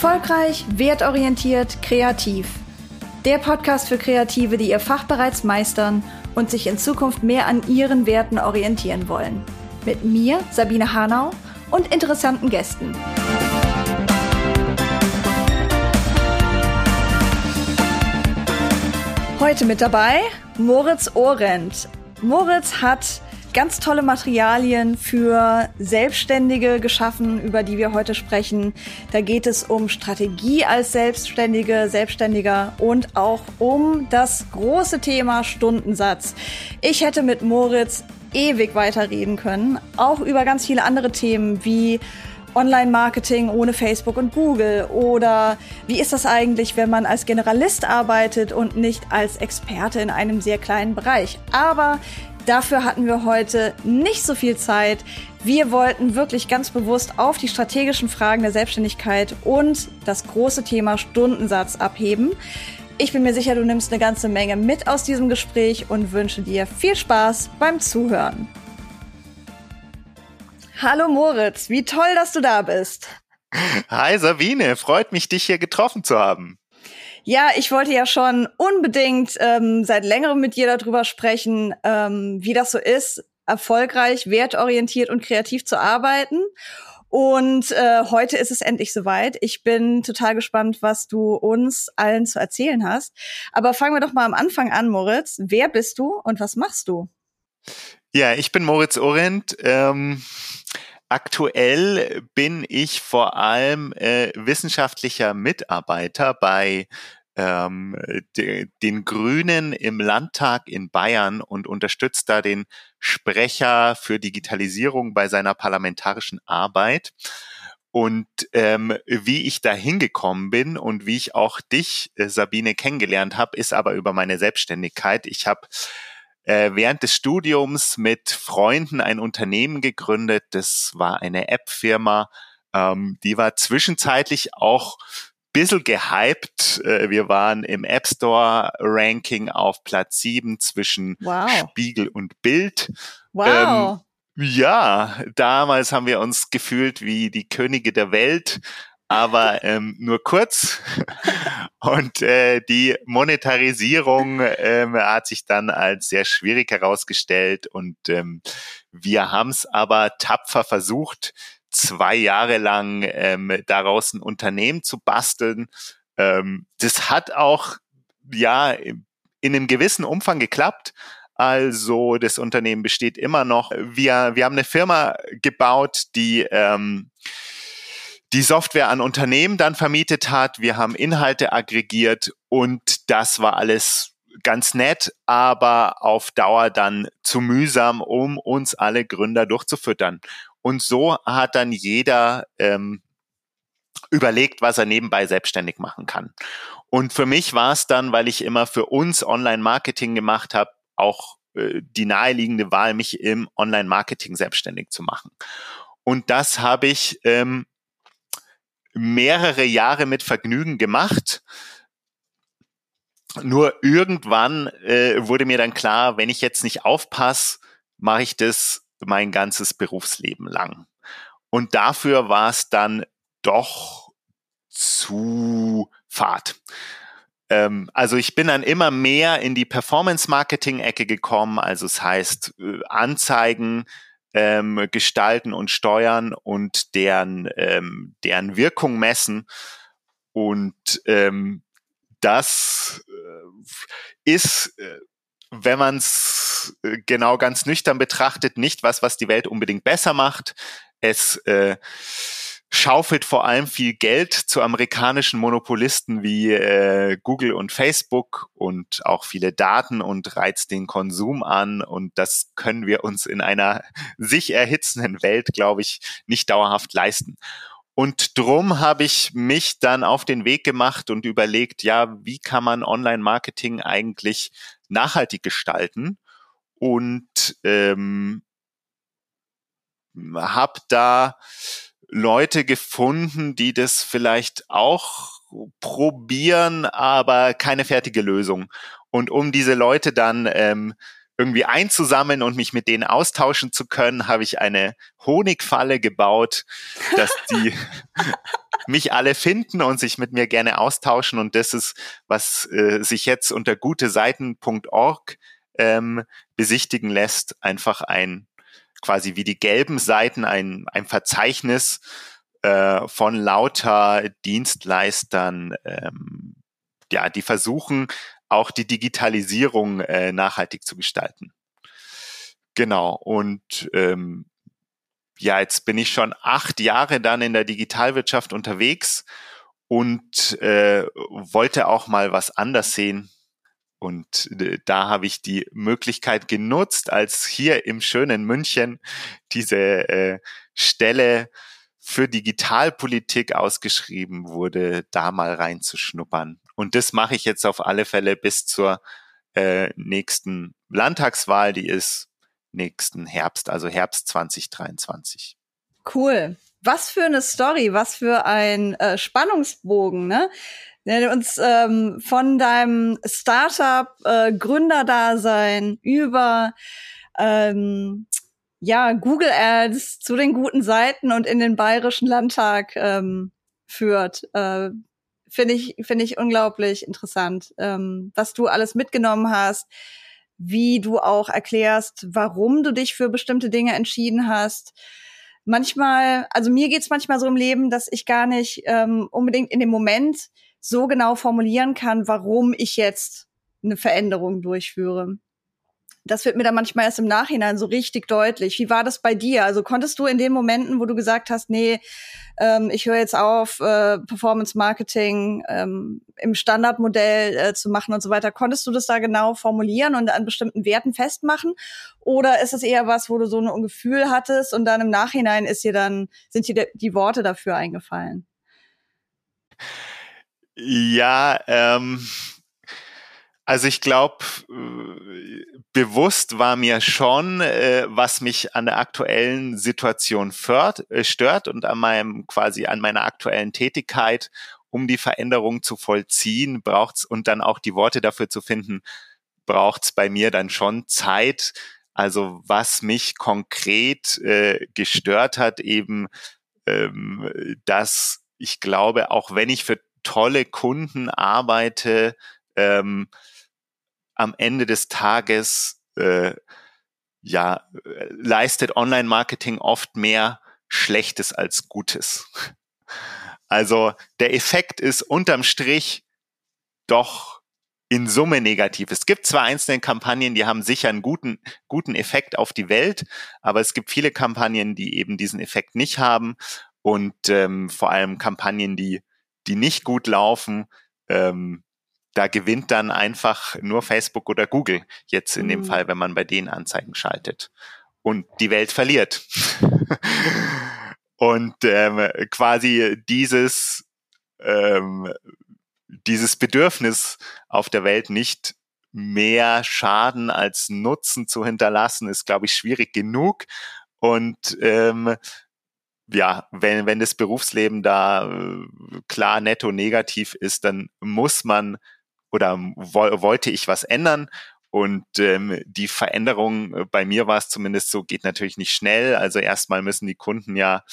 Erfolgreich, wertorientiert, kreativ. Der Podcast für Kreative, die ihr Fach bereits meistern und sich in Zukunft mehr an ihren Werten orientieren wollen. Mit mir, Sabine Hanau, und interessanten Gästen. Heute mit dabei Moritz Orent. Moritz hat ganz tolle Materialien für Selbstständige geschaffen, über die wir heute sprechen. Da geht es um Strategie als Selbstständige, Selbstständiger und auch um das große Thema Stundensatz. Ich hätte mit Moritz ewig weiterreden können, auch über ganz viele andere Themen wie Online-Marketing ohne Facebook und Google? Oder wie ist das eigentlich, wenn man als Generalist arbeitet und nicht als Experte in einem sehr kleinen Bereich? Aber Dafür hatten wir heute nicht so viel Zeit. Wir wollten wirklich ganz bewusst auf die strategischen Fragen der Selbstständigkeit und das große Thema Stundensatz abheben. Ich bin mir sicher, du nimmst eine ganze Menge mit aus diesem Gespräch und wünsche dir viel Spaß beim Zuhören. Hallo Moritz, wie toll, dass du da bist. Hi Sabine, freut mich, dich hier getroffen zu haben. Ja, ich wollte ja schon unbedingt ähm, seit längerem mit dir darüber sprechen, ähm, wie das so ist, erfolgreich, wertorientiert und kreativ zu arbeiten. Und äh, heute ist es endlich soweit. Ich bin total gespannt, was du uns allen zu erzählen hast. Aber fangen wir doch mal am Anfang an, Moritz. Wer bist du und was machst du? Ja, ich bin Moritz Orent. Ähm, aktuell bin ich vor allem äh, wissenschaftlicher Mitarbeiter bei ähm, de, den Grünen im Landtag in Bayern und unterstützt da den Sprecher für Digitalisierung bei seiner parlamentarischen Arbeit. Und ähm, wie ich da hingekommen bin und wie ich auch dich, äh, Sabine, kennengelernt habe, ist aber über meine Selbstständigkeit. Ich habe äh, während des Studiums mit Freunden ein Unternehmen gegründet. Das war eine App-Firma. Ähm, die war zwischenzeitlich auch bisschen gehypt. Äh, wir waren im App Store Ranking auf Platz sieben zwischen wow. Spiegel und Bild. Wow. Ähm, ja, damals haben wir uns gefühlt wie die Könige der Welt, aber ähm, nur kurz. Und äh, die Monetarisierung ähm, hat sich dann als sehr schwierig herausgestellt. Und ähm, wir haben es aber tapfer versucht, zwei Jahre lang ähm, daraus ein Unternehmen zu basteln. Ähm, das hat auch ja in einem gewissen Umfang geklappt. Also das Unternehmen besteht immer noch. Wir, wir haben eine Firma gebaut, die ähm, die Software an Unternehmen dann vermietet hat. Wir haben Inhalte aggregiert und das war alles ganz nett, aber auf Dauer dann zu mühsam, um uns alle Gründer durchzufüttern. Und so hat dann jeder ähm, überlegt, was er nebenbei selbstständig machen kann. Und für mich war es dann, weil ich immer für uns Online-Marketing gemacht habe, auch äh, die naheliegende Wahl, mich im Online-Marketing selbstständig zu machen. Und das habe ich ähm, mehrere Jahre mit Vergnügen gemacht. Nur irgendwann äh, wurde mir dann klar, wenn ich jetzt nicht aufpasse, mache ich das mein ganzes Berufsleben lang. Und dafür war es dann doch zu fad. Ähm, also ich bin dann immer mehr in die Performance-Marketing-Ecke gekommen. Also es heißt äh, Anzeigen ähm, gestalten und steuern und deren, ähm, deren Wirkung messen. Und ähm, das äh, ist äh, wenn man es äh, genau ganz nüchtern betrachtet, nicht was, was die Welt unbedingt besser macht. Es äh, schaufelt vor allem viel Geld zu amerikanischen Monopolisten wie äh, Google und Facebook und auch viele Daten und reizt den Konsum an. Und das können wir uns in einer sich erhitzenden Welt, glaube ich, nicht dauerhaft leisten. Und drum habe ich mich dann auf den Weg gemacht und überlegt, ja, wie kann man Online-Marketing eigentlich nachhaltig gestalten und ähm, habe da Leute gefunden, die das vielleicht auch probieren, aber keine fertige Lösung. Und um diese Leute dann ähm, irgendwie einzusammeln und mich mit denen austauschen zu können, habe ich eine Honigfalle gebaut, dass die mich alle finden und sich mit mir gerne austauschen. Und das ist, was äh, sich jetzt unter guteseiten.org ähm, besichtigen lässt, einfach ein quasi wie die gelben Seiten ein, ein Verzeichnis äh, von lauter Dienstleistern, ähm, ja, die versuchen auch die Digitalisierung äh, nachhaltig zu gestalten. Genau. Und ähm, ja, jetzt bin ich schon acht Jahre dann in der Digitalwirtschaft unterwegs und äh, wollte auch mal was anders sehen. Und äh, da habe ich die Möglichkeit genutzt, als hier im schönen München diese äh, Stelle für Digitalpolitik ausgeschrieben wurde, da mal reinzuschnuppern. Und das mache ich jetzt auf alle Fälle bis zur äh, nächsten Landtagswahl, die ist nächsten Herbst, also Herbst 2023. Cool. Was für eine Story, was für ein äh, Spannungsbogen, ne? Der uns ähm, von deinem Startup äh, Gründerdasein über ähm, ja Google Ads zu den guten Seiten und in den bayerischen Landtag ähm, führt. Äh, finde ich finde ich unglaublich interessant, ähm, was du alles mitgenommen hast wie du auch erklärst, warum du dich für bestimmte Dinge entschieden hast. Manchmal, also mir geht's manchmal so im Leben, dass ich gar nicht ähm, unbedingt in dem Moment so genau formulieren kann, warum ich jetzt eine Veränderung durchführe das wird mir dann manchmal erst im Nachhinein so richtig deutlich. Wie war das bei dir? Also konntest du in den Momenten, wo du gesagt hast, nee, ähm, ich höre jetzt auf, äh, Performance Marketing ähm, im Standardmodell äh, zu machen und so weiter, konntest du das da genau formulieren und an bestimmten Werten festmachen? Oder ist es eher was, wo du so ein Gefühl hattest und dann im Nachhinein ist dir dann, sind dir die Worte dafür eingefallen? Ja, ähm, also ich glaube, äh, bewusst war mir schon, äh, was mich an der aktuellen Situation fört, äh, stört und an meinem quasi an meiner aktuellen Tätigkeit, um die Veränderung zu vollziehen, braucht's und dann auch die Worte dafür zu finden, braucht's bei mir dann schon Zeit. Also was mich konkret gestört hat, eben, ähm, dass ich glaube, auch wenn ich für tolle Kunden arbeite, ähm, am Ende des Tages äh, ja leistet Online-Marketing oft mehr Schlechtes als Gutes. Also der Effekt ist unterm Strich doch in Summe negativ. Es gibt zwar einzelne Kampagnen, die haben sicher einen guten, guten Effekt auf die Welt, aber es gibt viele Kampagnen, die eben diesen Effekt nicht haben und ähm, vor allem Kampagnen, die, die nicht gut laufen, ähm, da gewinnt dann einfach nur Facebook oder Google, jetzt in dem mhm. Fall, wenn man bei denen Anzeigen schaltet. Und die Welt verliert. und ähm, quasi dieses, ähm, dieses Bedürfnis auf der Welt nicht mehr Schaden als Nutzen zu hinterlassen, ist, glaube ich, schwierig genug. Und ähm, ja, wenn, wenn das Berufsleben da äh, klar netto negativ ist, dann muss man oder wo, wollte ich was ändern. Und ähm, die Veränderung, äh, bei mir war es zumindest so, geht natürlich nicht schnell. Also erstmal müssen die Kunden ja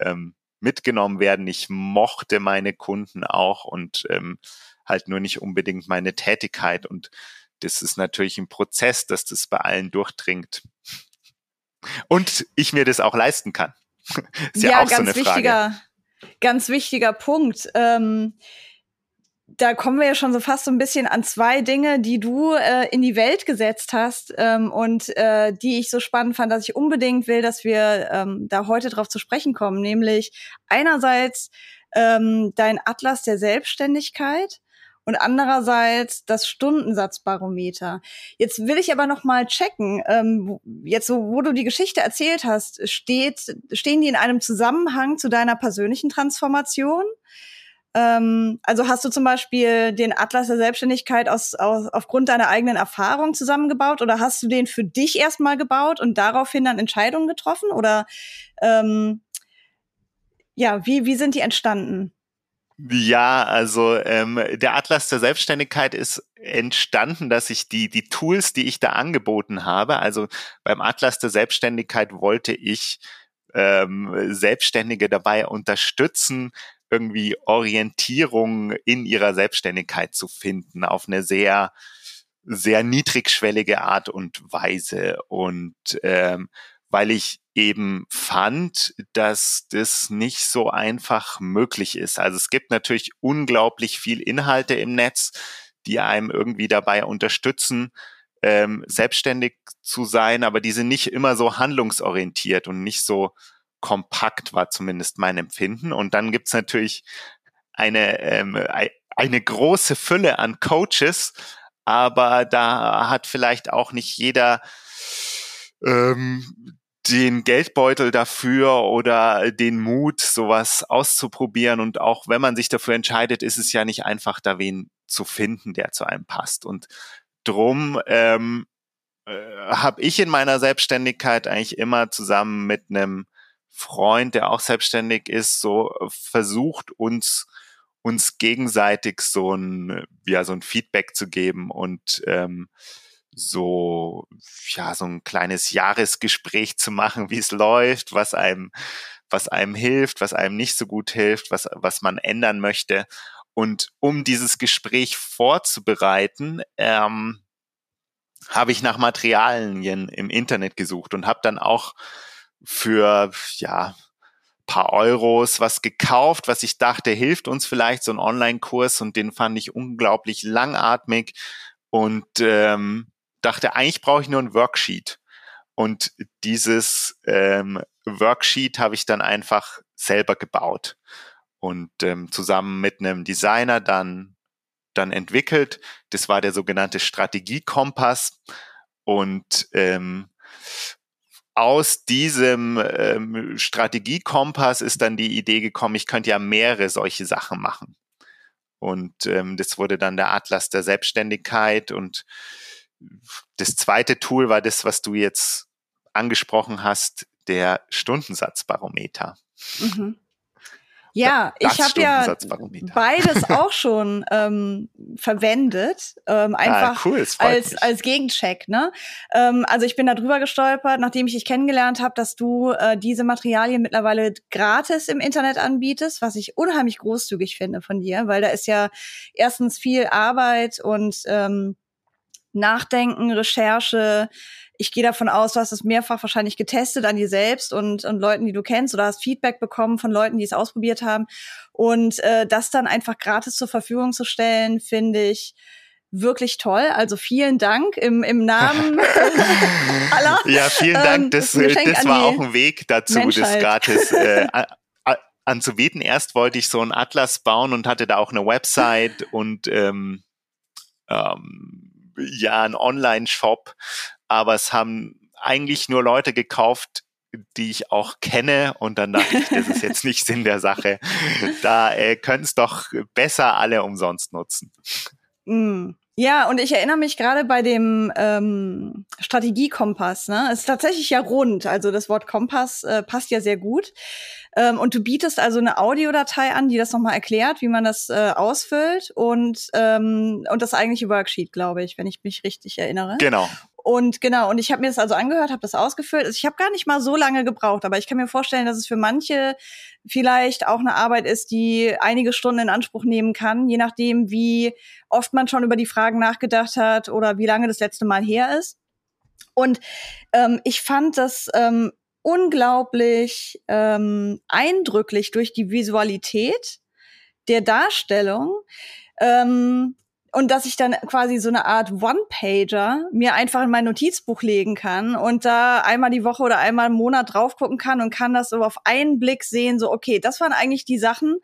ähm, mitgenommen werden. Ich mochte meine Kunden auch und ähm, halt nur nicht unbedingt meine Tätigkeit. Und das ist natürlich ein Prozess, dass das bei allen durchdringt. Und ich mir das auch leisten kann. ist ja, ja auch ganz so eine wichtiger, Frage. Ganz wichtiger Punkt. Ähm, da kommen wir ja schon so fast so ein bisschen an zwei Dinge, die du äh, in die Welt gesetzt hast ähm, und äh, die ich so spannend fand, dass ich unbedingt will, dass wir ähm, da heute drauf zu sprechen kommen. Nämlich einerseits ähm, dein Atlas der Selbstständigkeit und andererseits das Stundensatzbarometer. Jetzt will ich aber noch mal checken. Ähm, jetzt so, wo du die Geschichte erzählt hast, steht, stehen die in einem Zusammenhang zu deiner persönlichen Transformation? Ähm, also hast du zum Beispiel den Atlas der Selbstständigkeit aus, aus, aufgrund deiner eigenen Erfahrung zusammengebaut oder hast du den für dich erstmal gebaut und daraufhin dann Entscheidungen getroffen? Oder ähm, ja, wie, wie sind die entstanden? Ja, also ähm, der Atlas der Selbstständigkeit ist entstanden, dass ich die, die Tools, die ich da angeboten habe, also beim Atlas der Selbstständigkeit wollte ich ähm, Selbstständige dabei unterstützen, irgendwie Orientierung in ihrer Selbstständigkeit zu finden auf eine sehr sehr niedrigschwellige Art und Weise und ähm, weil ich eben fand, dass das nicht so einfach möglich ist. Also es gibt natürlich unglaublich viel Inhalte im Netz, die einem irgendwie dabei unterstützen, ähm, selbstständig zu sein, aber die sind nicht immer so handlungsorientiert und nicht so kompakt, war zumindest mein Empfinden. Und dann gibt's natürlich eine, ähm, eine große Fülle an Coaches, aber da hat vielleicht auch nicht jeder ähm, den Geldbeutel dafür oder den Mut, sowas auszuprobieren. Und auch wenn man sich dafür entscheidet, ist es ja nicht einfach, da wen zu finden, der zu einem passt. Und drum ähm, äh, habe ich in meiner Selbstständigkeit eigentlich immer zusammen mit einem Freund, der auch selbstständig ist, so versucht uns uns gegenseitig so ein ja so ein Feedback zu geben und ähm, so, ja, so ein kleines Jahresgespräch zu machen, wie es läuft, was einem, was einem hilft, was einem nicht so gut hilft, was, was man ändern möchte. Und um dieses Gespräch vorzubereiten, ähm, habe ich nach Materialien im Internet gesucht und habe dann auch für ja paar Euros was gekauft, was ich dachte hilft uns vielleicht so ein Online-Kurs und den fand ich unglaublich langatmig und ähm, dachte, eigentlich brauche ich nur ein Worksheet. Und dieses ähm, Worksheet habe ich dann einfach selber gebaut und ähm, zusammen mit einem Designer dann dann entwickelt. Das war der sogenannte Strategiekompass und ähm, aus diesem ähm, Strategiekompass ist dann die Idee gekommen, ich könnte ja mehrere solche Sachen machen. Und ähm, das wurde dann der Atlas der Selbstständigkeit und das zweite Tool war das, was du jetzt angesprochen hast, der Stundensatzbarometer. Mhm. Ja, das ich habe ja beides auch schon ähm, verwendet, ähm, ah, einfach ah, cool, als als Gegencheck. Ne? Ähm, also ich bin da drüber gestolpert, nachdem ich dich kennengelernt habe, dass du äh, diese Materialien mittlerweile gratis im Internet anbietest, was ich unheimlich großzügig finde von dir, weil da ist ja erstens viel Arbeit und ähm, Nachdenken, Recherche. Ich gehe davon aus, du hast es mehrfach wahrscheinlich getestet an dir selbst und, und Leuten, die du kennst oder hast Feedback bekommen von Leuten, die es ausprobiert haben. Und äh, das dann einfach gratis zur Verfügung zu stellen, finde ich wirklich toll. Also vielen Dank im, im Namen aller. Ja, vielen Dank. Ähm, das, das war auch ein Weg dazu, Menschheit. das gratis äh, anzubieten. Erst wollte ich so einen Atlas bauen und hatte da auch eine Website und ähm, ähm, ja ein Online-Shop, aber es haben eigentlich nur Leute gekauft, die ich auch kenne und dann dachte ich, das ist jetzt nicht Sinn der Sache. Da äh, können es doch besser alle umsonst nutzen. Mm. Ja, und ich erinnere mich gerade bei dem ähm, Strategiekompass, ne? Es ist tatsächlich ja rund, also das Wort Kompass äh, passt ja sehr gut. Ähm, und du bietest also eine Audiodatei an, die das nochmal erklärt, wie man das äh, ausfüllt und, ähm, und das eigentliche Worksheet, glaube ich, wenn ich mich richtig erinnere. Genau. Und genau, und ich habe mir das also angehört, habe das ausgefüllt. Also ich habe gar nicht mal so lange gebraucht, aber ich kann mir vorstellen, dass es für manche vielleicht auch eine Arbeit ist, die einige Stunden in Anspruch nehmen kann, je nachdem, wie oft man schon über die Fragen nachgedacht hat oder wie lange das letzte Mal her ist. Und ähm, ich fand das ähm, unglaublich ähm, eindrücklich durch die Visualität der Darstellung. Ähm, und dass ich dann quasi so eine Art One-Pager mir einfach in mein Notizbuch legen kann und da einmal die Woche oder einmal im Monat drauf gucken kann und kann das so auf einen Blick sehen, so okay, das waren eigentlich die Sachen,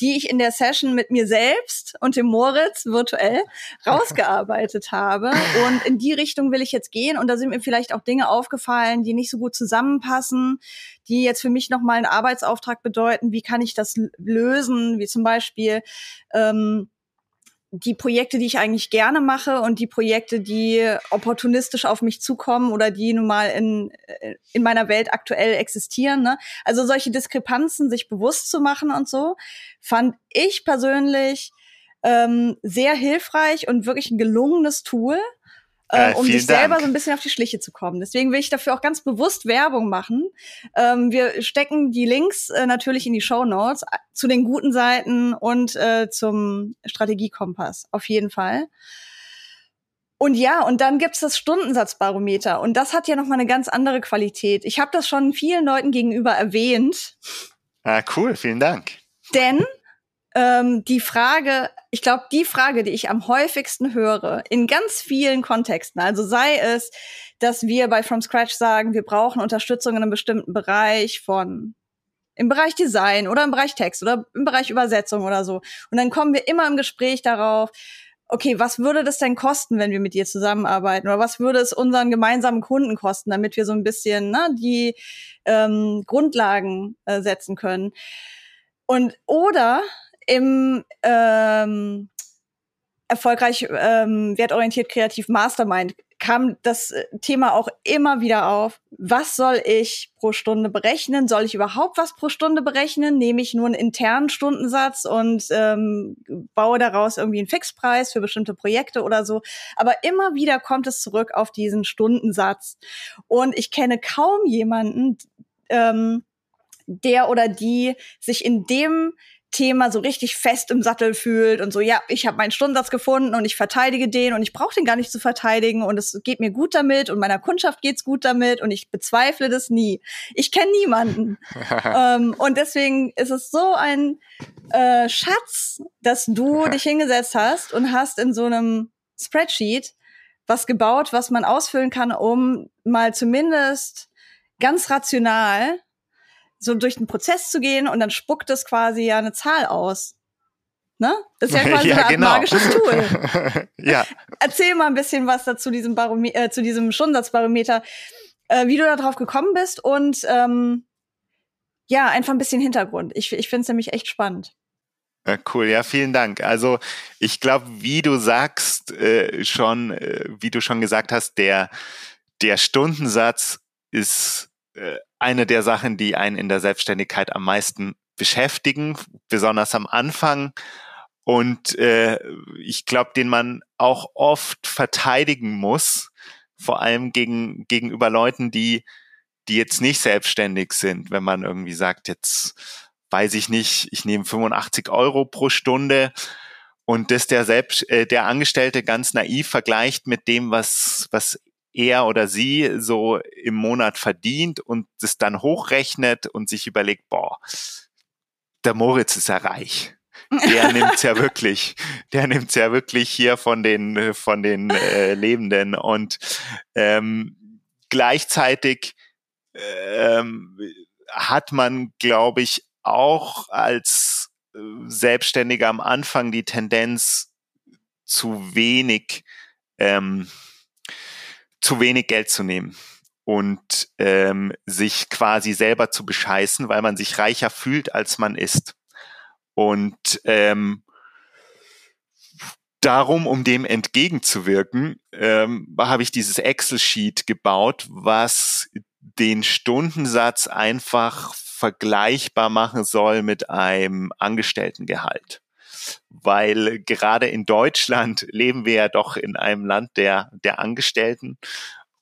die ich in der Session mit mir selbst und dem Moritz virtuell rausgearbeitet habe. Und in die Richtung will ich jetzt gehen. Und da sind mir vielleicht auch Dinge aufgefallen, die nicht so gut zusammenpassen, die jetzt für mich nochmal einen Arbeitsauftrag bedeuten, wie kann ich das lösen, wie zum Beispiel ähm, die Projekte, die ich eigentlich gerne mache und die Projekte, die opportunistisch auf mich zukommen oder die nun mal in, in meiner Welt aktuell existieren. Ne? Also solche Diskrepanzen sich bewusst zu machen und so, fand ich persönlich ähm, sehr hilfreich und wirklich ein gelungenes Tool. Äh, um dich selber Dank. so ein bisschen auf die Schliche zu kommen. Deswegen will ich dafür auch ganz bewusst Werbung machen. Ähm, wir stecken die Links äh, natürlich in die Show Notes äh, zu den guten Seiten und äh, zum Strategiekompass auf jeden Fall. Und ja, und dann gibt's das Stundensatzbarometer und das hat ja noch mal eine ganz andere Qualität. Ich habe das schon vielen Leuten gegenüber erwähnt. Ah, cool, vielen Dank. Denn ähm, die Frage, ich glaube, die Frage, die ich am häufigsten höre, in ganz vielen Kontexten, also sei es, dass wir bei From Scratch sagen, wir brauchen Unterstützung in einem bestimmten Bereich von im Bereich Design oder im Bereich Text oder im Bereich Übersetzung oder so. Und dann kommen wir immer im Gespräch darauf, okay, was würde das denn kosten, wenn wir mit dir zusammenarbeiten? Oder was würde es unseren gemeinsamen Kunden kosten, damit wir so ein bisschen ne, die ähm, Grundlagen äh, setzen können? Und oder im ähm, erfolgreich ähm, wertorientiert kreativ Mastermind kam das äh, Thema auch immer wieder auf. Was soll ich pro Stunde berechnen? Soll ich überhaupt was pro Stunde berechnen? Nehme ich nur einen internen Stundensatz und ähm, baue daraus irgendwie einen Fixpreis für bestimmte Projekte oder so? Aber immer wieder kommt es zurück auf diesen Stundensatz. Und ich kenne kaum jemanden, ähm, der oder die sich in dem Thema so richtig fest im Sattel fühlt und so, ja, ich habe meinen Stundensatz gefunden und ich verteidige den und ich brauche den gar nicht zu verteidigen und es geht mir gut damit und meiner Kundschaft geht's gut damit und ich bezweifle das nie. Ich kenne niemanden. ähm, und deswegen ist es so ein äh, Schatz, dass du dich hingesetzt hast und hast in so einem Spreadsheet was gebaut, was man ausfüllen kann, um mal zumindest ganz rational so durch den Prozess zu gehen und dann spuckt es quasi ja eine Zahl aus. Ne? Das ist ja quasi ja, ein genau. magisches Tool. ja. Erzähl mal ein bisschen was dazu diesem Barome äh, zu diesem Stundensatzbarometer, äh, wie du da drauf gekommen bist und ähm, ja, einfach ein bisschen Hintergrund. Ich, ich finde es nämlich echt spannend. Ja, cool, ja, vielen Dank. Also ich glaube, wie du sagst, äh, schon, äh, wie du schon gesagt hast, der, der Stundensatz ist eine der Sachen, die einen in der Selbstständigkeit am meisten beschäftigen, besonders am Anfang. Und äh, ich glaube, den man auch oft verteidigen muss, vor allem gegen, gegenüber Leuten, die, die jetzt nicht selbstständig sind. Wenn man irgendwie sagt, jetzt weiß ich nicht, ich nehme 85 Euro pro Stunde und das der selbst, äh, der Angestellte ganz naiv vergleicht mit dem, was, was er oder sie so im Monat verdient und es dann hochrechnet und sich überlegt, boah, der Moritz ist ja reich. Der nimmt's ja wirklich, der nimmt's ja wirklich hier von den von den äh, Lebenden und ähm, gleichzeitig ähm, hat man, glaube ich, auch als äh, Selbstständiger am Anfang die Tendenz zu wenig ähm, zu wenig Geld zu nehmen und ähm, sich quasi selber zu bescheißen, weil man sich reicher fühlt, als man ist. Und ähm, darum, um dem entgegenzuwirken, ähm, habe ich dieses Excel-Sheet gebaut, was den Stundensatz einfach vergleichbar machen soll mit einem Angestelltengehalt weil gerade in Deutschland leben wir ja doch in einem Land der, der Angestellten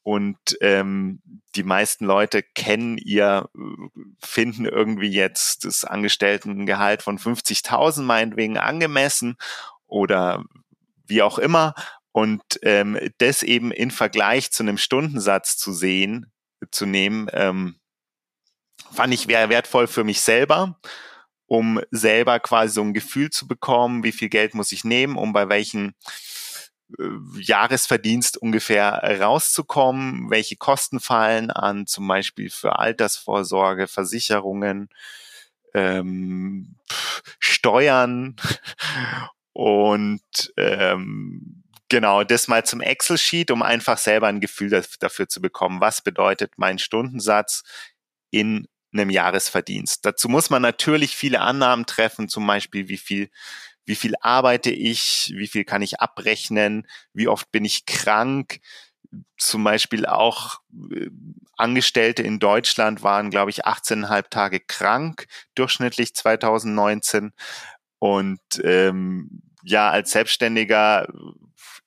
und ähm, die meisten Leute kennen ihr, finden irgendwie jetzt das Angestelltengehalt von 50.000 meinetwegen angemessen oder wie auch immer. Und ähm, das eben in Vergleich zu einem Stundensatz zu sehen, zu nehmen, ähm, fand ich wertvoll für mich selber um selber quasi so ein Gefühl zu bekommen, wie viel Geld muss ich nehmen, um bei welchen äh, Jahresverdienst ungefähr rauszukommen, welche Kosten fallen an, zum Beispiel für Altersvorsorge, Versicherungen, ähm, Steuern und ähm, genau das mal zum Excel-Sheet, um einfach selber ein Gefühl dafür zu bekommen, was bedeutet mein Stundensatz in einem Jahresverdienst. Dazu muss man natürlich viele Annahmen treffen, zum Beispiel wie viel wie viel arbeite ich, wie viel kann ich abrechnen, wie oft bin ich krank. Zum Beispiel auch äh, Angestellte in Deutschland waren, glaube ich, 18,5 Tage krank, durchschnittlich 2019. Und ähm, ja, als Selbstständiger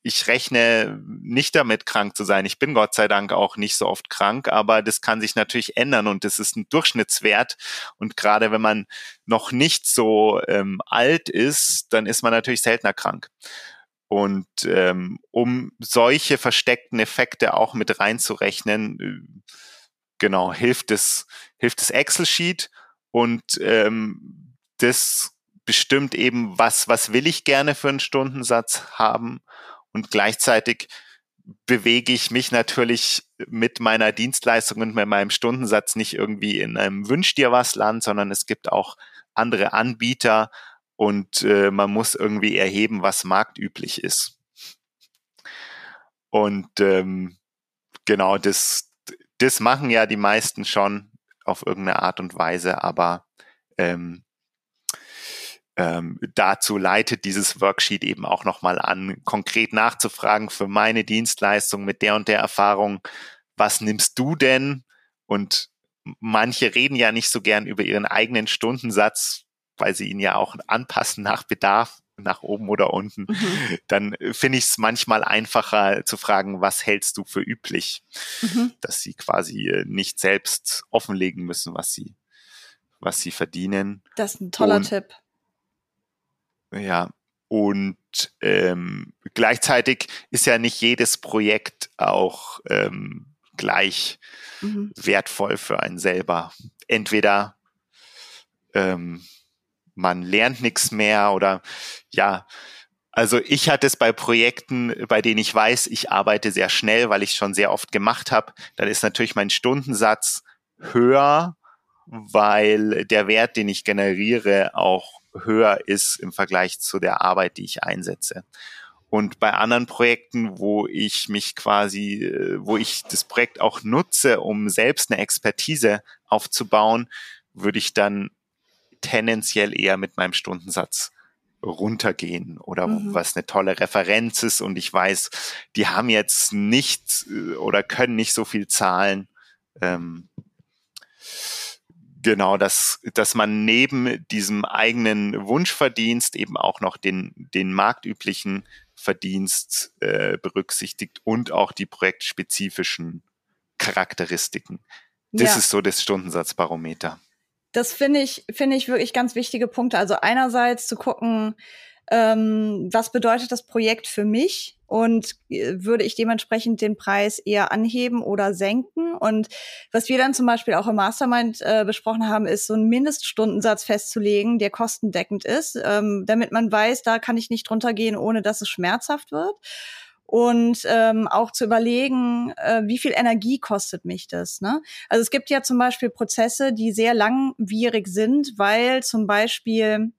ich rechne nicht damit, krank zu sein. Ich bin Gott sei Dank auch nicht so oft krank, aber das kann sich natürlich ändern und das ist ein Durchschnittswert. Und gerade wenn man noch nicht so ähm, alt ist, dann ist man natürlich seltener krank. Und ähm, um solche versteckten Effekte auch mit reinzurechnen, äh, genau, hilft es, hilft das Excel-Sheet und ähm, das bestimmt eben, was, was will ich gerne für einen Stundensatz haben und gleichzeitig bewege ich mich natürlich mit meiner Dienstleistung und mit meinem Stundensatz nicht irgendwie in einem Wünsch dir was Land, sondern es gibt auch andere Anbieter und äh, man muss irgendwie erheben, was marktüblich ist. Und ähm, genau, das, das machen ja die meisten schon auf irgendeine Art und Weise, aber ähm, ähm, dazu leitet dieses Worksheet eben auch nochmal an, konkret nachzufragen für meine Dienstleistung mit der und der Erfahrung, was nimmst du denn? Und manche reden ja nicht so gern über ihren eigenen Stundensatz, weil sie ihn ja auch anpassen nach Bedarf, nach oben oder unten. Mhm. Dann finde ich es manchmal einfacher zu fragen, was hältst du für üblich? Mhm. Dass sie quasi äh, nicht selbst offenlegen müssen, was sie, was sie verdienen. Das ist ein toller und, Tipp. Ja, und ähm, gleichzeitig ist ja nicht jedes Projekt auch ähm, gleich mhm. wertvoll für einen selber. Entweder ähm, man lernt nichts mehr oder ja, also ich hatte es bei Projekten, bei denen ich weiß, ich arbeite sehr schnell, weil ich schon sehr oft gemacht habe. Dann ist natürlich mein Stundensatz höher, weil der Wert, den ich generiere, auch höher ist im Vergleich zu der Arbeit, die ich einsetze. Und bei anderen Projekten, wo ich mich quasi, äh, wo ich das Projekt auch nutze, um selbst eine Expertise aufzubauen, würde ich dann tendenziell eher mit meinem Stundensatz runtergehen oder mhm. was eine tolle Referenz ist und ich weiß, die haben jetzt nicht äh, oder können nicht so viel zahlen. Ähm, Genau, dass, dass man neben diesem eigenen Wunschverdienst eben auch noch den, den marktüblichen Verdienst äh, berücksichtigt und auch die projektspezifischen Charakteristiken. Das ja. ist so das Stundensatzbarometer. Das finde ich, finde ich wirklich ganz wichtige Punkte. Also einerseits zu gucken, ähm, was bedeutet das Projekt für mich und äh, würde ich dementsprechend den Preis eher anheben oder senken. Und was wir dann zum Beispiel auch im Mastermind äh, besprochen haben, ist so einen Mindeststundensatz festzulegen, der kostendeckend ist, ähm, damit man weiß, da kann ich nicht drunter gehen, ohne dass es schmerzhaft wird und ähm, auch zu überlegen, äh, wie viel Energie kostet mich das. Ne? Also es gibt ja zum Beispiel Prozesse, die sehr langwierig sind, weil zum Beispiel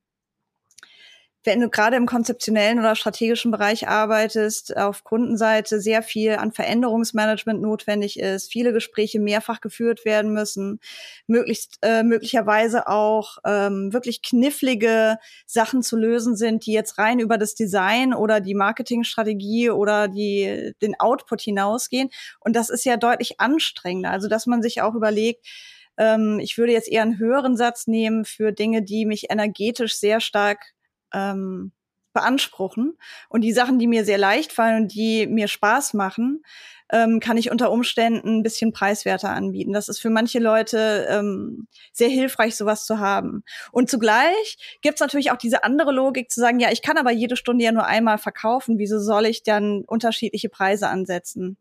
wenn du gerade im konzeptionellen oder strategischen Bereich arbeitest, auf Kundenseite sehr viel an Veränderungsmanagement notwendig ist, viele Gespräche mehrfach geführt werden müssen, möglichst äh, möglicherweise auch ähm, wirklich knifflige Sachen zu lösen sind, die jetzt rein über das Design oder die Marketingstrategie oder die den Output hinausgehen. Und das ist ja deutlich anstrengender. Also dass man sich auch überlegt, ähm, ich würde jetzt eher einen höheren Satz nehmen für Dinge, die mich energetisch sehr stark ähm, beanspruchen. Und die Sachen, die mir sehr leicht fallen und die mir Spaß machen, ähm, kann ich unter Umständen ein bisschen preiswerter anbieten. Das ist für manche Leute ähm, sehr hilfreich, sowas zu haben. Und zugleich gibt es natürlich auch diese andere Logik zu sagen, ja, ich kann aber jede Stunde ja nur einmal verkaufen. Wieso soll ich dann unterschiedliche Preise ansetzen?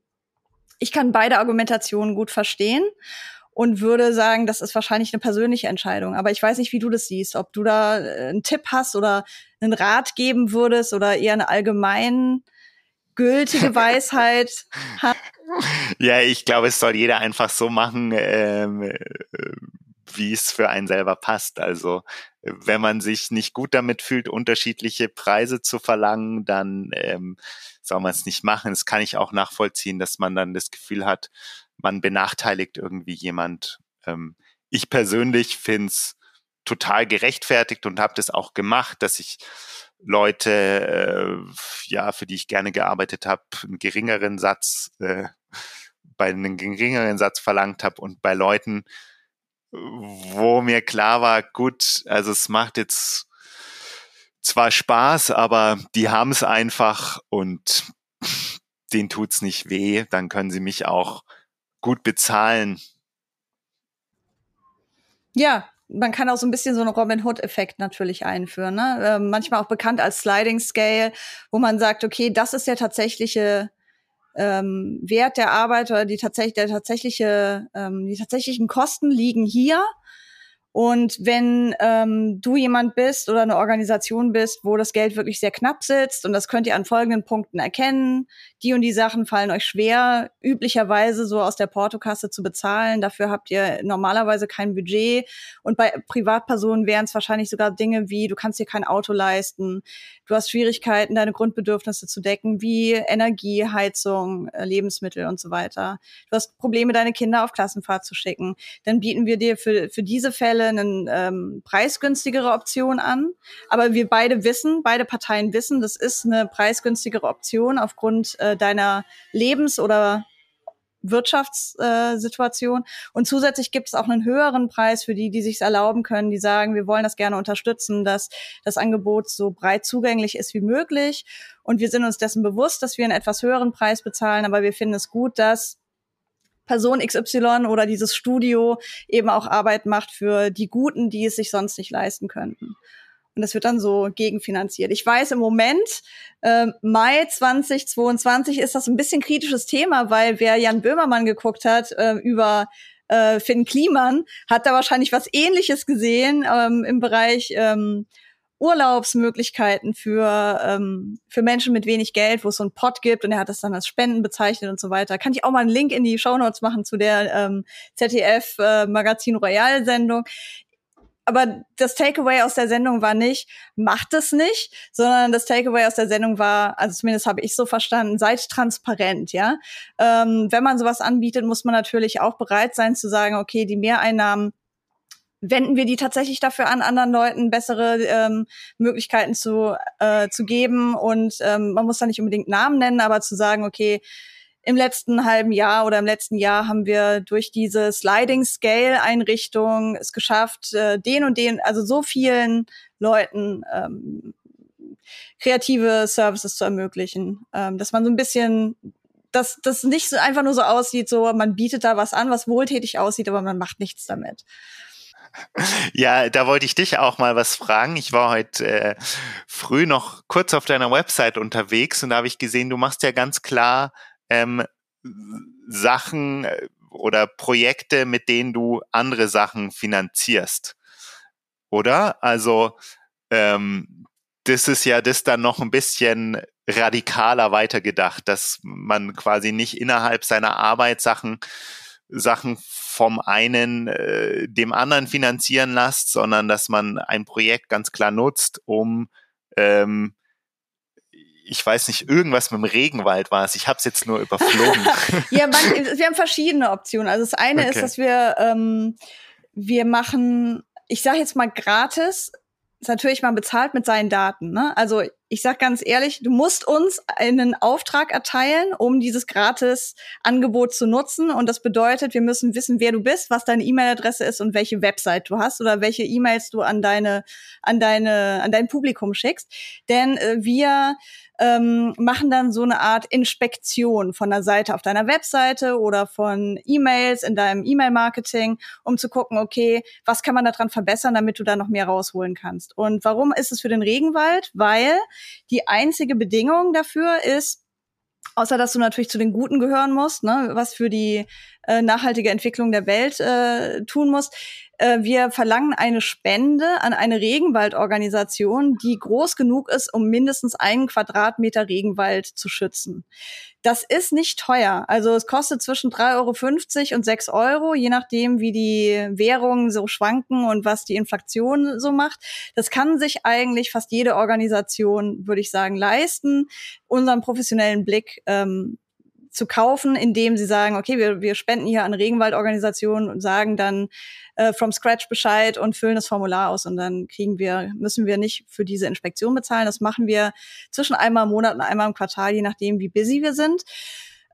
Ich kann beide Argumentationen gut verstehen und würde sagen, das ist wahrscheinlich eine persönliche Entscheidung. Aber ich weiß nicht, wie du das siehst, ob du da äh, einen Tipp hast oder einen Rat geben würdest oder eher eine allgemein gültige Weisheit hast. Ja, ich glaube, es soll jeder einfach so machen, ähm, äh, wie es für einen selber passt. Also wenn man sich nicht gut damit fühlt, unterschiedliche Preise zu verlangen, dann ähm, soll man es nicht machen. Das kann ich auch nachvollziehen, dass man dann das Gefühl hat, man benachteiligt irgendwie jemand. Ähm, ich persönlich finde es total gerechtfertigt und habe das auch gemacht, dass ich Leute, äh, ja, für die ich gerne gearbeitet habe, einen geringeren Satz, äh, bei einem geringeren Satz verlangt habe und bei Leuten, wo mir klar war, gut, also es macht jetzt zwar Spaß, aber die haben es einfach und denen tut's nicht weh, dann können sie mich auch gut bezahlen. Ja, man kann auch so ein bisschen so einen Robin Hood-Effekt natürlich einführen. Ne? Äh, manchmal auch bekannt als Sliding Scale, wo man sagt, okay, das ist der tatsächliche ähm, Wert der Arbeit oder die tatsächlich der tatsächliche ähm, die tatsächlichen Kosten liegen hier und wenn ähm, du jemand bist oder eine Organisation bist, wo das Geld wirklich sehr knapp sitzt, und das könnt ihr an folgenden Punkten erkennen, die und die Sachen fallen euch schwer, üblicherweise so aus der Portokasse zu bezahlen. Dafür habt ihr normalerweise kein Budget. Und bei Privatpersonen wären es wahrscheinlich sogar Dinge wie, du kannst dir kein Auto leisten, du hast Schwierigkeiten, deine Grundbedürfnisse zu decken, wie Energie, Heizung, äh, Lebensmittel und so weiter. Du hast Probleme, deine Kinder auf Klassenfahrt zu schicken. Dann bieten wir dir für, für diese Fälle eine ähm, preisgünstigere Option an. Aber wir beide wissen, beide Parteien wissen, das ist eine preisgünstigere Option aufgrund äh, deiner Lebens- oder Wirtschaftssituation. Und zusätzlich gibt es auch einen höheren Preis für die, die sich erlauben können, die sagen, wir wollen das gerne unterstützen, dass das Angebot so breit zugänglich ist wie möglich. Und wir sind uns dessen bewusst, dass wir einen etwas höheren Preis bezahlen, aber wir finden es gut, dass Person XY oder dieses Studio eben auch Arbeit macht für die Guten, die es sich sonst nicht leisten könnten. Und das wird dann so gegenfinanziert. Ich weiß im Moment, äh, Mai 2022 ist das ein bisschen kritisches Thema, weil wer Jan Böhmermann geguckt hat äh, über äh, Finn Kliman, hat da wahrscheinlich was ähnliches gesehen ähm, im Bereich ähm, Urlaubsmöglichkeiten für, ähm, für Menschen mit wenig Geld, wo es so einen Pot gibt und er hat das dann als Spenden bezeichnet und so weiter. Kann ich auch mal einen Link in die Show Notes machen zu der ähm, ZDF äh, Magazin Royal Sendung. Aber das Takeaway aus der Sendung war nicht, macht es nicht, sondern das Takeaway aus der Sendung war, also zumindest habe ich so verstanden, seid transparent, ja. Ähm, wenn man sowas anbietet, muss man natürlich auch bereit sein zu sagen, okay, die Mehreinnahmen wenden wir die tatsächlich dafür an, anderen Leuten bessere ähm, Möglichkeiten zu, äh, zu geben. Und ähm, man muss da nicht unbedingt Namen nennen, aber zu sagen, okay, im letzten halben Jahr oder im letzten Jahr haben wir durch diese Sliding Scale Einrichtung es geschafft, äh, den und den, also so vielen Leuten ähm, kreative Services zu ermöglichen, ähm, dass man so ein bisschen dass das nicht so einfach nur so aussieht, so man bietet da was an, was wohltätig aussieht, aber man macht nichts damit. Ja, da wollte ich dich auch mal was fragen. Ich war heute äh, früh noch kurz auf deiner Website unterwegs und da habe ich gesehen, du machst ja ganz klar ähm, Sachen äh, oder Projekte, mit denen du andere Sachen finanzierst. Oder? Also ähm, das ist ja das dann noch ein bisschen radikaler weitergedacht, dass man quasi nicht innerhalb seiner Arbeit Sachen Sachen vom einen äh, dem anderen finanzieren lässt, sondern dass man ein Projekt ganz klar nutzt, um ähm, ich weiß nicht, irgendwas mit dem Regenwald war es. Ich habe es jetzt nur überflogen. ja, man, wir haben verschiedene Optionen. Also das eine okay. ist, dass wir ähm, wir machen, ich sage jetzt mal gratis ist natürlich, man bezahlt mit seinen Daten. Ne? Also ich sag ganz ehrlich, du musst uns einen Auftrag erteilen, um dieses Gratis-Angebot zu nutzen. Und das bedeutet, wir müssen wissen, wer du bist, was deine E-Mail-Adresse ist und welche Website du hast oder welche E-Mails du an deine, an deine, an dein Publikum schickst. Denn äh, wir ähm, machen dann so eine Art Inspektion von der Seite auf deiner Webseite oder von E-Mails in deinem E-Mail-Marketing, um zu gucken, okay, was kann man daran verbessern, damit du da noch mehr rausholen kannst. Und warum ist es für den Regenwald? Weil die einzige Bedingung dafür ist, außer dass du natürlich zu den Guten gehören musst, ne, was für die äh, nachhaltige Entwicklung der Welt äh, tun musst, äh, wir verlangen eine Spende an eine Regenwaldorganisation, die groß genug ist, um mindestens einen Quadratmeter Regenwald zu schützen. Das ist nicht teuer. Also es kostet zwischen 3,50 Euro und 6 Euro, je nachdem, wie die Währungen so schwanken und was die Inflation so macht. Das kann sich eigentlich fast jede Organisation, würde ich sagen, leisten. Unseren professionellen Blick ähm, zu kaufen, indem sie sagen, okay, wir, wir spenden hier an Regenwaldorganisationen und sagen dann äh, from scratch Bescheid und füllen das Formular aus und dann kriegen wir, müssen wir nicht für diese Inspektion bezahlen. Das machen wir zwischen einmal im Monat und einmal im Quartal, je nachdem, wie busy wir sind.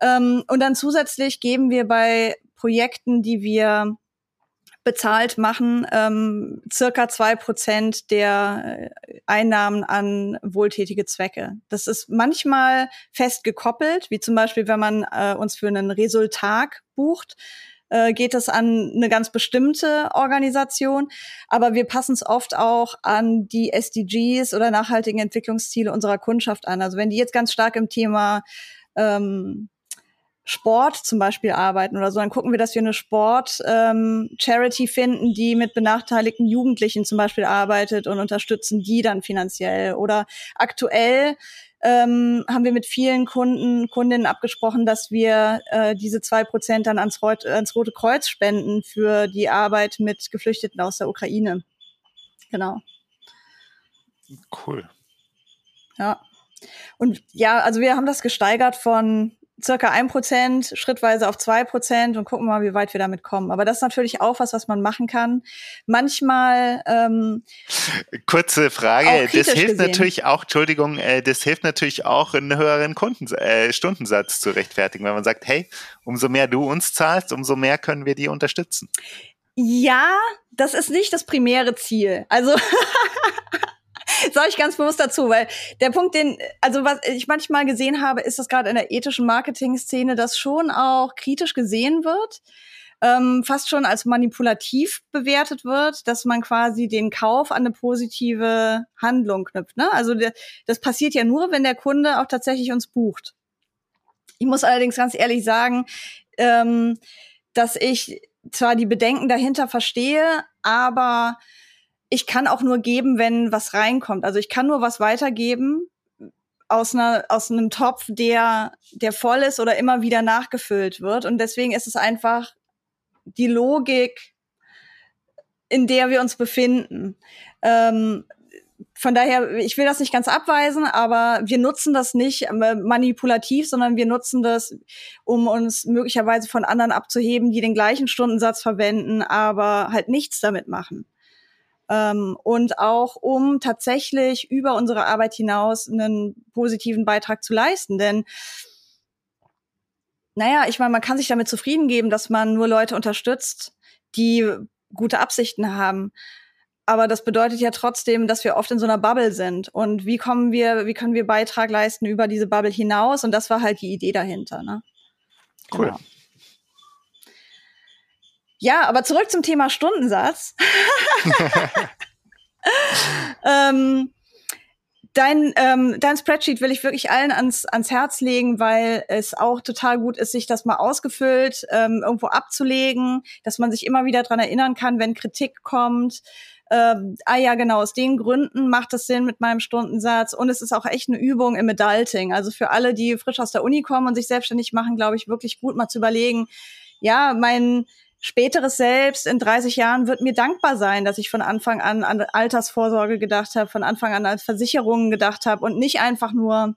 Ähm, und dann zusätzlich geben wir bei Projekten, die wir bezahlt machen, ähm, circa zwei Prozent der äh, Einnahmen an wohltätige Zwecke. Das ist manchmal fest gekoppelt, wie zum Beispiel, wenn man äh, uns für einen Resultat bucht, äh, geht es an eine ganz bestimmte Organisation. Aber wir passen es oft auch an die SDGs oder nachhaltigen Entwicklungsziele unserer Kundschaft an. Also wenn die jetzt ganz stark im Thema ähm, Sport zum Beispiel arbeiten oder so, dann gucken wir, dass wir eine Sport-Charity ähm, finden, die mit benachteiligten Jugendlichen zum Beispiel arbeitet und unterstützen die dann finanziell. Oder aktuell ähm, haben wir mit vielen Kunden, Kundinnen abgesprochen, dass wir äh, diese zwei Prozent dann ans, ans Rote Kreuz spenden für die Arbeit mit Geflüchteten aus der Ukraine. Genau. Cool. Ja. Und ja, also wir haben das gesteigert von circa ein Prozent, schrittweise auf zwei Prozent und gucken mal, wie weit wir damit kommen. Aber das ist natürlich auch was, was man machen kann. Manchmal ähm, kurze Frage. Das hilft gesehen. natürlich auch, Entschuldigung, äh, das hilft natürlich auch, einen höheren Kunden, äh, Stundensatz zu rechtfertigen, wenn man sagt, hey, umso mehr du uns zahlst, umso mehr können wir die unterstützen. Ja, das ist nicht das primäre Ziel. Also sage ich ganz bewusst dazu, weil der Punkt, den, also was ich manchmal gesehen habe, ist, dass gerade in der ethischen Marketing-Szene das schon auch kritisch gesehen wird. Ähm, fast schon als manipulativ bewertet wird, dass man quasi den Kauf an eine positive Handlung knüpft. Ne? Also das passiert ja nur, wenn der Kunde auch tatsächlich uns bucht. Ich muss allerdings ganz ehrlich sagen, ähm, dass ich zwar die Bedenken dahinter verstehe, aber ich kann auch nur geben, wenn was reinkommt. Also ich kann nur was weitergeben aus einer aus einem Topf, der der voll ist oder immer wieder nachgefüllt wird. Und deswegen ist es einfach die Logik, in der wir uns befinden. Ähm, von daher, ich will das nicht ganz abweisen, aber wir nutzen das nicht äh, manipulativ, sondern wir nutzen das, um uns möglicherweise von anderen abzuheben, die den gleichen Stundensatz verwenden, aber halt nichts damit machen ähm, und auch um tatsächlich über unsere Arbeit hinaus einen positiven Beitrag zu leisten. Denn naja, ich meine, man kann sich damit zufrieden geben, dass man nur Leute unterstützt, die gute Absichten haben. Aber das bedeutet ja trotzdem, dass wir oft in so einer Bubble sind. Und wie kommen wir, wie können wir Beitrag leisten über diese Bubble hinaus? Und das war halt die Idee dahinter. Ne? Cool. Genau. Ja, aber zurück zum Thema Stundensatz. ähm, dein, ähm, dein Spreadsheet will ich wirklich allen ans, ans Herz legen, weil es auch total gut ist, sich das mal ausgefüllt ähm, irgendwo abzulegen, dass man sich immer wieder dran erinnern kann, wenn Kritik kommt. Ähm, ah ja, genau, aus den Gründen macht es Sinn mit meinem Stundensatz. Und es ist auch echt eine Übung im Adulting. Also für alle, die frisch aus der Uni kommen und sich selbstständig machen, glaube ich, wirklich gut mal zu überlegen, ja, mein späteres Selbst in 30 Jahren wird mir dankbar sein, dass ich von Anfang an an Altersvorsorge gedacht habe, von Anfang an an Versicherungen gedacht habe und nicht einfach nur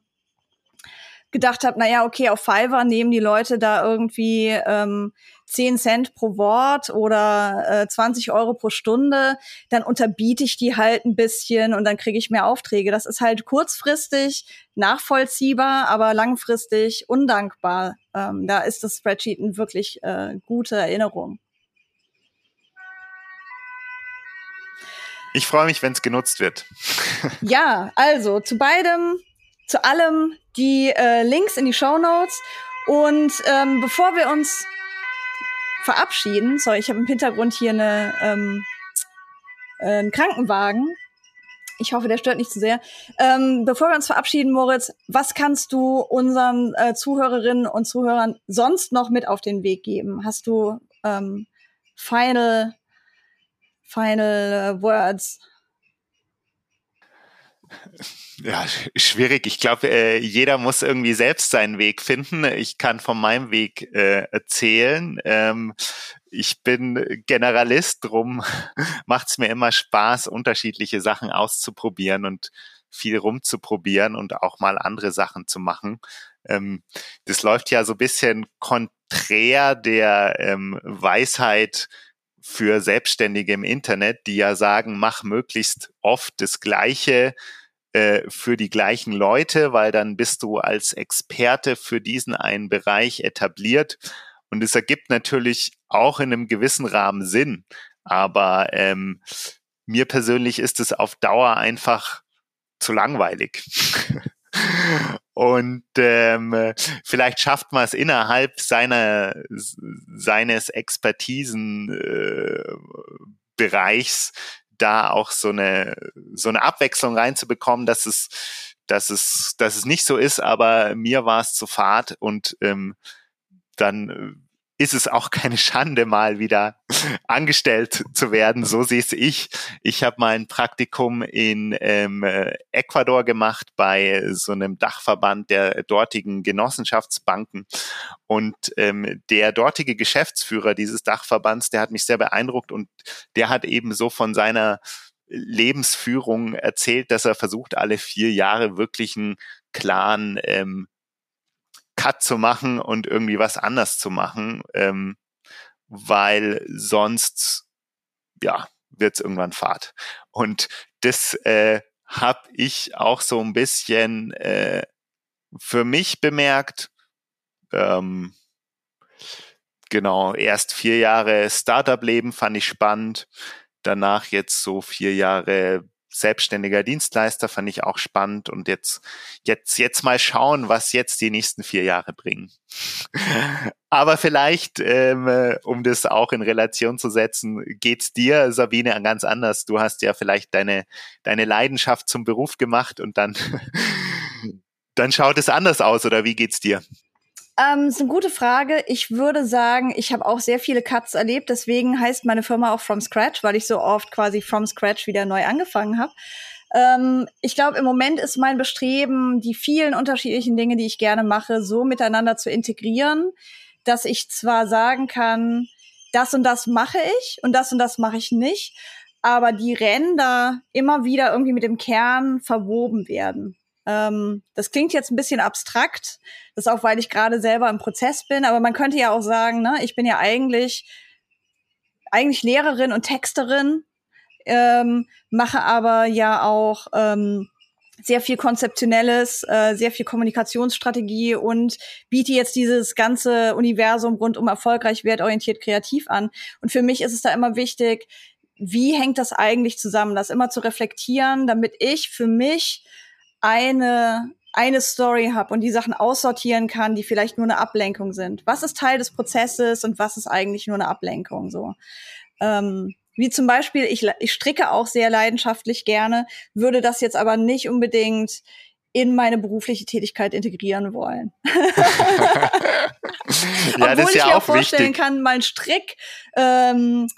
gedacht habe, naja, okay, auf Fiverr nehmen die Leute da irgendwie ähm, 10 Cent pro Wort oder äh, 20 Euro pro Stunde, dann unterbiete ich die halt ein bisschen und dann kriege ich mehr Aufträge. Das ist halt kurzfristig nachvollziehbar, aber langfristig undankbar. Ähm, da ist das Spreadsheet eine wirklich äh, gute Erinnerung. Ich freue mich, wenn es genutzt wird. ja, also zu beidem zu allem die äh, Links in die Show Notes. Und ähm, bevor wir uns verabschieden, sorry, ich habe im Hintergrund hier eine, ähm, äh, einen Krankenwagen. Ich hoffe, der stört nicht zu sehr. Ähm, bevor wir uns verabschieden, Moritz, was kannst du unseren äh, Zuhörerinnen und Zuhörern sonst noch mit auf den Weg geben? Hast du ähm, final, final uh, words? Ja, schwierig. Ich glaube, äh, jeder muss irgendwie selbst seinen Weg finden. Ich kann von meinem Weg äh, erzählen. Ähm, ich bin Generalist, drum macht es mir immer Spaß, unterschiedliche Sachen auszuprobieren und viel rumzuprobieren und auch mal andere Sachen zu machen. Ähm, das läuft ja so ein bisschen konträr der ähm, Weisheit für Selbstständige im Internet, die ja sagen, mach möglichst oft das Gleiche äh, für die gleichen Leute, weil dann bist du als Experte für diesen einen Bereich etabliert. Und es ergibt natürlich auch in einem gewissen Rahmen Sinn. Aber ähm, mir persönlich ist es auf Dauer einfach zu langweilig. Und ähm, vielleicht schafft man es innerhalb seiner seines Expertisenbereichs äh, da auch so eine so eine Abwechslung reinzubekommen, dass es dass es dass es nicht so ist. Aber mir war es zu fad und ähm, dann äh, ist es auch keine Schande, mal wieder angestellt zu werden. So sehe es ich. Ich habe mal ein Praktikum in ähm, Ecuador gemacht bei so einem Dachverband der dortigen Genossenschaftsbanken. Und ähm, der dortige Geschäftsführer dieses Dachverbands, der hat mich sehr beeindruckt und der hat eben so von seiner Lebensführung erzählt, dass er versucht, alle vier Jahre wirklich einen klaren ähm, Cut zu machen und irgendwie was anders zu machen, ähm, weil sonst ja wird's irgendwann Fahrt. Und das äh, habe ich auch so ein bisschen äh, für mich bemerkt. Ähm, genau, erst vier Jahre Startup-Leben fand ich spannend. Danach jetzt so vier Jahre selbstständiger Dienstleister, fand ich auch spannend und jetzt, jetzt, jetzt mal schauen, was jetzt die nächsten vier Jahre bringen. Aber vielleicht, ähm, äh, um das auch in Relation zu setzen, geht's dir, Sabine, ganz anders. Du hast ja vielleicht deine, deine Leidenschaft zum Beruf gemacht und dann, dann schaut es anders aus, oder wie geht's dir? Ähm, ist eine gute Frage. Ich würde sagen, ich habe auch sehr viele Cuts erlebt. Deswegen heißt meine Firma auch From Scratch, weil ich so oft quasi From Scratch wieder neu angefangen habe. Ähm, ich glaube, im Moment ist mein Bestreben, die vielen unterschiedlichen Dinge, die ich gerne mache, so miteinander zu integrieren, dass ich zwar sagen kann, das und das mache ich und das und das mache ich nicht, aber die Ränder immer wieder irgendwie mit dem Kern verwoben werden. Ähm, das klingt jetzt ein bisschen abstrakt, das auch, weil ich gerade selber im Prozess bin, aber man könnte ja auch sagen, ne, ich bin ja eigentlich, eigentlich Lehrerin und Texterin, ähm, mache aber ja auch ähm, sehr viel Konzeptionelles, äh, sehr viel Kommunikationsstrategie und biete jetzt dieses ganze Universum rund um erfolgreich, wertorientiert, kreativ an. Und für mich ist es da immer wichtig, wie hängt das eigentlich zusammen, das immer zu reflektieren, damit ich für mich eine eine Story habe und die Sachen aussortieren kann, die vielleicht nur eine Ablenkung sind. Was ist Teil des Prozesses und was ist eigentlich nur eine Ablenkung? So. Ähm, wie zum Beispiel, ich, ich stricke auch sehr leidenschaftlich gerne, würde das jetzt aber nicht unbedingt in meine berufliche Tätigkeit integrieren wollen. ja, Obwohl ich ja mir auch vorstellen wichtig. kann, mein Strick ähm,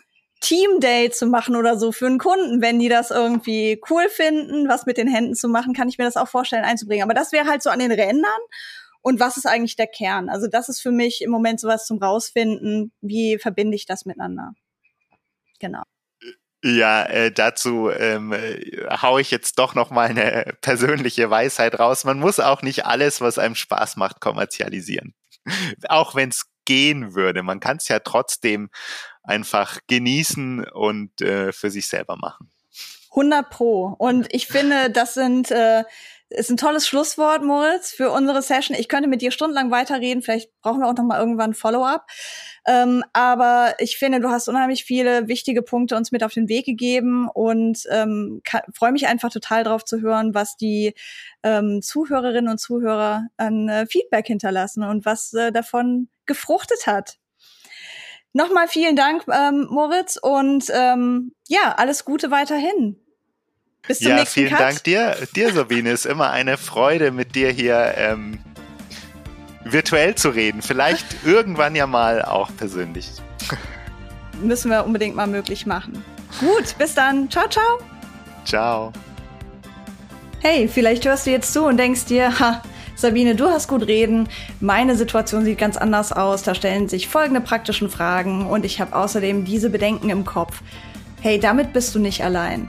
Team Day zu machen oder so für einen Kunden, wenn die das irgendwie cool finden, was mit den Händen zu machen, kann ich mir das auch vorstellen einzubringen. Aber das wäre halt so an den Rändern. Und was ist eigentlich der Kern? Also das ist für mich im Moment sowas zum rausfinden. Wie verbinde ich das miteinander? Genau. Ja, äh, dazu ähm, hau ich jetzt doch noch mal eine persönliche Weisheit raus. Man muss auch nicht alles, was einem Spaß macht, kommerzialisieren. auch wenn es gehen würde. Man kann es ja trotzdem einfach genießen und äh, für sich selber machen. 100 Pro. Und ich finde, das sind äh, ist ein tolles Schlusswort, Moritz, für unsere Session. Ich könnte mit dir stundenlang weiterreden. Vielleicht brauchen wir auch noch mal irgendwann Follow-up. Ähm, aber ich finde, du hast unheimlich viele wichtige Punkte uns mit auf den Weg gegeben und ähm, freue mich einfach total drauf zu hören, was die ähm, Zuhörerinnen und Zuhörer an äh, Feedback hinterlassen und was äh, davon gefruchtet hat. Nochmal vielen Dank, ähm, Moritz, und ähm, ja, alles Gute weiterhin. Bis zum ja, nächsten vielen Cut. Dank dir, dir, Sabine. ist immer eine Freude, mit dir hier ähm, virtuell zu reden. Vielleicht irgendwann ja mal auch persönlich. Müssen wir unbedingt mal möglich machen. Gut, bis dann. Ciao, ciao. Ciao. Hey, vielleicht hörst du jetzt zu und denkst dir, ha, Sabine, du hast gut reden. Meine Situation sieht ganz anders aus. Da stellen sich folgende praktischen Fragen und ich habe außerdem diese Bedenken im Kopf. Hey, damit bist du nicht allein.